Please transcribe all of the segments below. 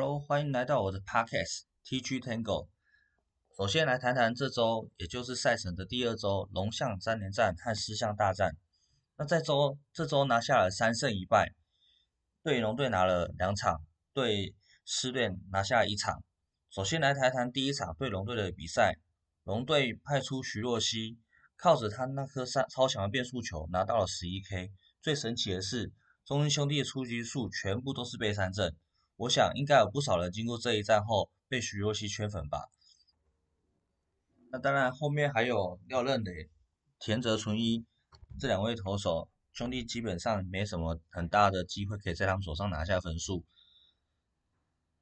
Hello，欢迎来到我的 Podcast TG Tango。首先来谈谈这周，也就是赛程的第二周，龙象三连战和狮象大战。那在周这周拿下了三胜一败，对龙队拿了两场，对狮队拿下一场。首先来谈谈第一场对龙队的比赛，龙队派出徐若曦，靠着他那颗三超强的变速球拿到了十一 K。最神奇的是，中英兄弟的出局数全部都是被三振。我想应该有不少人经过这一战后被徐若曦圈粉吧。那当然，后面还有廖任磊、田泽纯一这两位投手兄弟，基本上没什么很大的机会可以在他们手上拿下分数。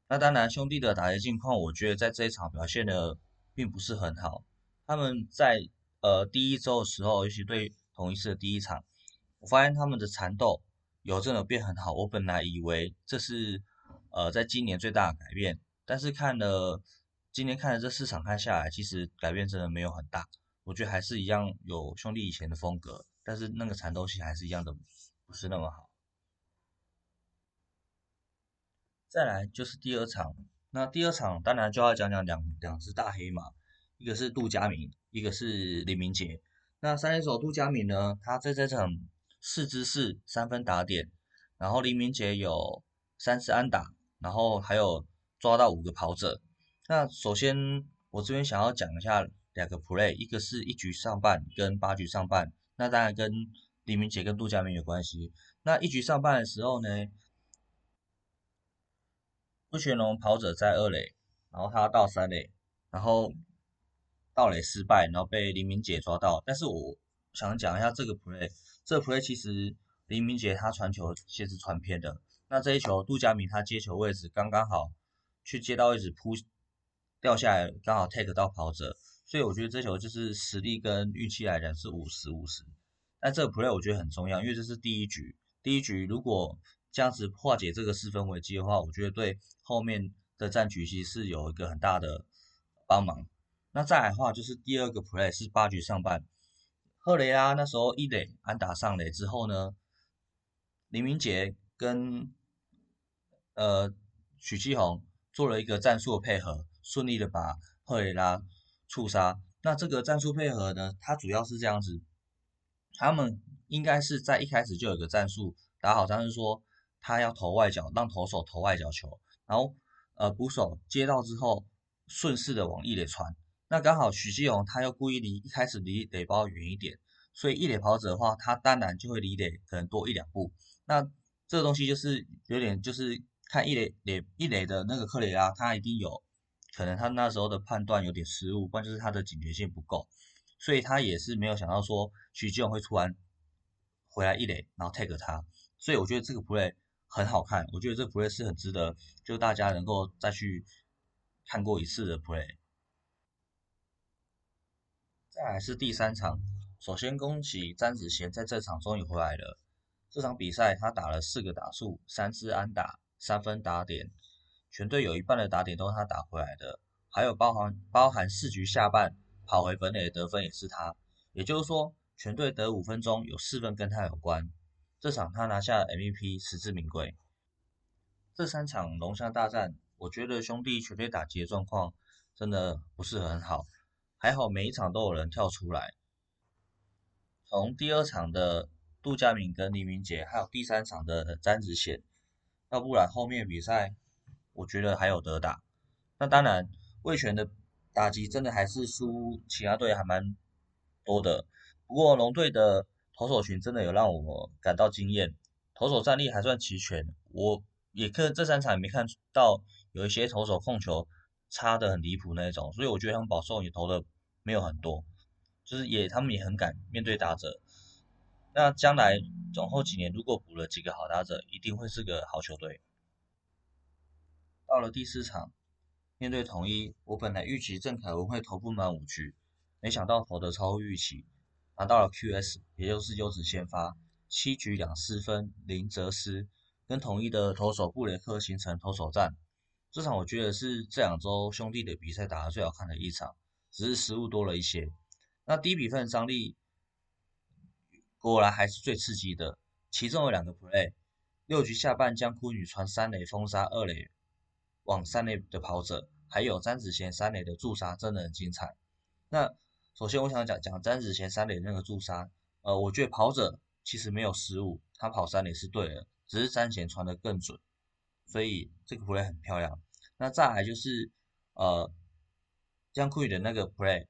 那当然，兄弟的打击境况，我觉得在这一场表现的并不是很好。他们在呃第一周的时候，尤其对同一次的第一场，我发现他们的缠斗有真的变很好。我本来以为这是。呃，在今年最大的改变，但是看了今年看了这四场看下来，其实改变真的没有很大。我觉得还是一样有兄弟以前的风格，但是那个缠斗性还是一样的，不是那么好。再来就是第二场，那第二场当然就要讲讲两两只大黑马，一个是杜佳明，一个是林明杰。那三垒手杜佳明呢，他在这场四支四三分打点，然后林明杰有三次安打。然后还有抓到五个跑者。那首先我这边想要讲一下两个 play，一个是一局上半跟八局上半。那当然跟李明杰跟杜佳明有关系。那一局上半的时候呢，杜全龙跑者在二垒，然后他到三垒，然后盗垒失败，然后被黎明杰抓到。但是我想讲一下这个 play，这 play 其实黎明杰他传球其实传偏的。那这一球，杜佳明他接球位置刚刚好，去接到位置扑掉下来，刚好 take 到跑者，所以我觉得这球就是实力跟运气来讲是五十五十。但这个 play 我觉得很重要，因为这是第一局，第一局如果这样子化解这个四分危机的话，我觉得对后面的战局其实是有一个很大的帮忙。那再来的话就是第二个 play 是八局上半，赫雷拉那时候一垒安打上垒之后呢，林明杰跟呃，许继宏做了一个战术的配合，顺利的把赫雷拉触杀。那这个战术配合呢，它主要是这样子，他们应该是在一开始就有个战术打好，像是说他要投外角，让投手投外角球，然后呃捕手接到之后顺势的往一垒传。那刚好许继宏他又故意离一开始离垒包远一点，所以一垒跑者的话，他当然就会离垒可能多一两步。那这个东西就是有点就是。看一垒垒一垒的那个克雷拉，他一定有可能他那时候的判断有点失误，关键就是他的警觉性不够，所以他也是没有想到说许继勇会突然回来一垒，然后 take 他，所以我觉得这个 play 很好看，我觉得这个 play 是很值得就大家能够再去看过一次的 play。再来是第三场，首先恭喜詹子贤在这场终于回来了，这场比赛他打了四个打数，三次安打。三分打点，全队有一半的打点都是他打回来的，还有包含包含四局下半跑回本垒的得分也是他，也就是说全队得五分钟有四分跟他有关。这场他拿下 MVP，实至名归。这三场龙象大战，我觉得兄弟全队打击的状况真的不是很好，还好每一场都有人跳出来。从第二场的杜佳敏跟黎明杰，还有第三场的詹子贤。要不然后面比赛，我觉得还有得打。那当然，魏权的打击真的还是输其他队还蛮多的。不过龙队的投手群真的有让我感到惊艳，投手战力还算齐全。我也看这三场没看到有一些投手控球差的很离谱那种，所以我觉得他们保送也投的没有很多，就是也他们也很敢面对打者。那将来总后几年，如果补了几个好打者，一定会是个好球队。到了第四场，面对统一，我本来预期郑凯文会投不满五局，没想到投的超乎预期，拿到了 QS，也就是优质先发，七局两失分，零则失，跟统一的投手布雷克形成投手战。这场我觉得是这两周兄弟的比赛打得最好看的一场，只是失误多了一些。那低比分张力。果然还是最刺激的，其中有两个 play，六局下半将库女传三垒封杀二垒往三垒的跑者，还有詹子贤三垒的驻杀，真的很精彩。那首先我想讲讲詹子贤三垒那个驻杀，呃，我觉得跑者其实没有失误，他跑三垒是对的，只是詹贤传的更准，所以这个 play 很漂亮。那再来就是呃江库宇的那个 play，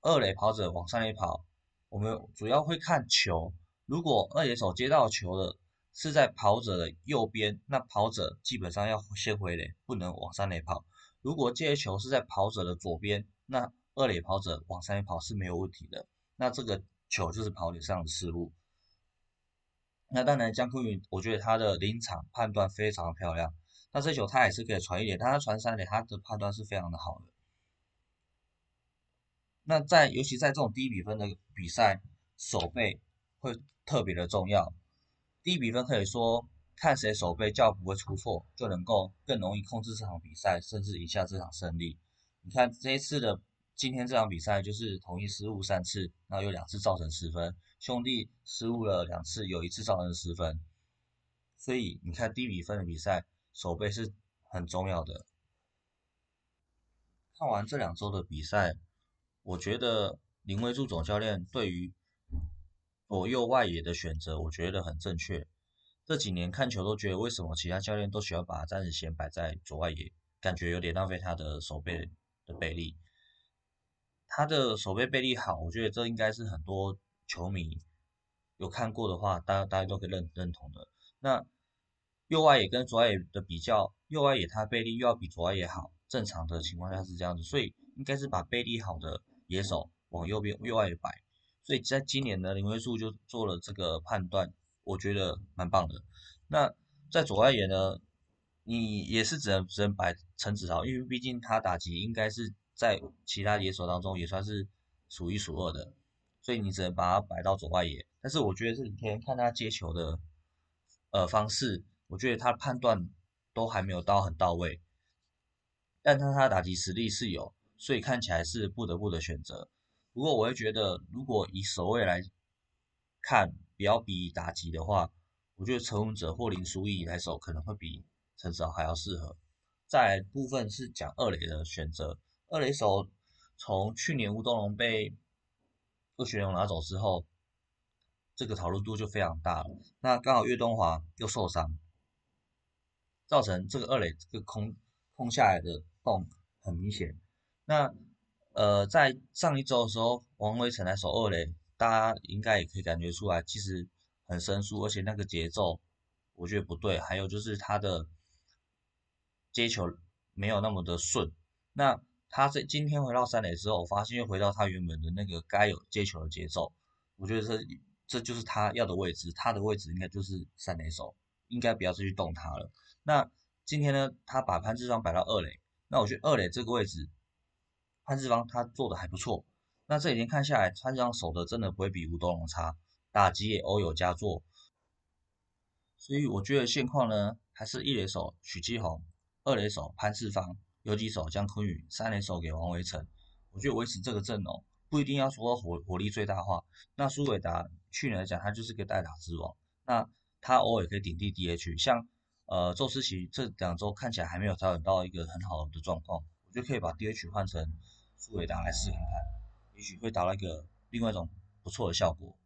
二垒跑者往三垒跑，我们主要会看球，如果二垒手接到球的。是在跑者的右边，那跑者基本上要先回垒，不能往三垒跑。如果接球是在跑者的左边，那二垒跑者往三垒跑是没有问题的。那这个球就是跑垒上的失误。那当然江坤宇，我觉得他的临场判断非常漂亮。那这球他也是可以传一点，但他传三垒，他的判断是非常的好的。那在尤其在这种低比分的比赛，守备会特别的重要。低比分可以说看谁守备较不会出错，就能够更容易控制这场比赛，甚至赢下这场胜利。你看这一次的今天这场比赛就是统一失误三次，然后有两次造成失分，兄弟失误了两次，有一次造成失分。所以你看低比分的比赛，守备是很重要的。看完这两周的比赛，我觉得林威柱总教练对于左右外野的选择，我觉得很正确。这几年看球都觉得，为什么其他教练都喜欢把詹子贤摆在左外野，感觉有点浪费他的手背的背力。他的手背背力好，我觉得这应该是很多球迷有看过的话，大家大家都可以认认同的。那右外野跟左外野的比较，右外野他背力又要比左外野好，正常的情况下是这样子，所以应该是把背力好的野手往右边右外野摆。所以在今年呢，林威树就做了这个判断，我觉得蛮棒的。那在左外野呢，你也是只能只能摆陈子豪，因为毕竟他打击应该是在其他野手当中也算是数一数二的，所以你只能把他摆到左外野。但是我觉得这几天看他接球的呃方式，我觉得他判断都还没有到很到位，但他他的打击实力是有，所以看起来是不得不的选择。不过我会觉得，如果以守卫来看，比较比打击的话，我觉得陈文哲或林书义来守可能会比陈子豪还要适合。在部分是讲二垒的选择，二垒手从去年吴东龙被二学龙拿走之后，这个讨论度就非常大了。那刚好岳东华又受伤，造成这个二垒这个空空下来的洞很明显。那呃，在上一周的时候，王威成来守二垒，大家应该也可以感觉出来，其实很生疏，而且那个节奏我觉得不对。还有就是他的接球没有那么的顺。那他在今天回到三垒之后，我发现又回到他原本的那个该有接球的节奏。我觉得这这就是他要的位置，他的位置应该就是三垒手，应该不要再去动他了。那今天呢，他把潘志双摆到二垒，那我觉得二垒这个位置。潘志芳他做的还不错，那这几天看下来，潘志芳守的真的不会比吴东龙差，打击也偶有佳作，所以我觉得现况呢，还是一垒手许继宏，二垒手潘志芳，游击手江坤宇，三垒手给王维成，我觉得维持这个阵容不一定要说火火力最大化。那苏伟达去年来讲，他就是个代打之王，那他偶尔可以顶替 DH，像呃周思齐这两周看起来还没有调整到一个很好的状况，我觉得可以把 DH 换成。副尾档来试看看，也许会达到一个另外一种不错的效果。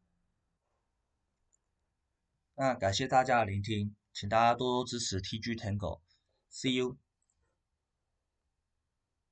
那感谢大家的聆听，请大家多多支持 TG Tango，See you。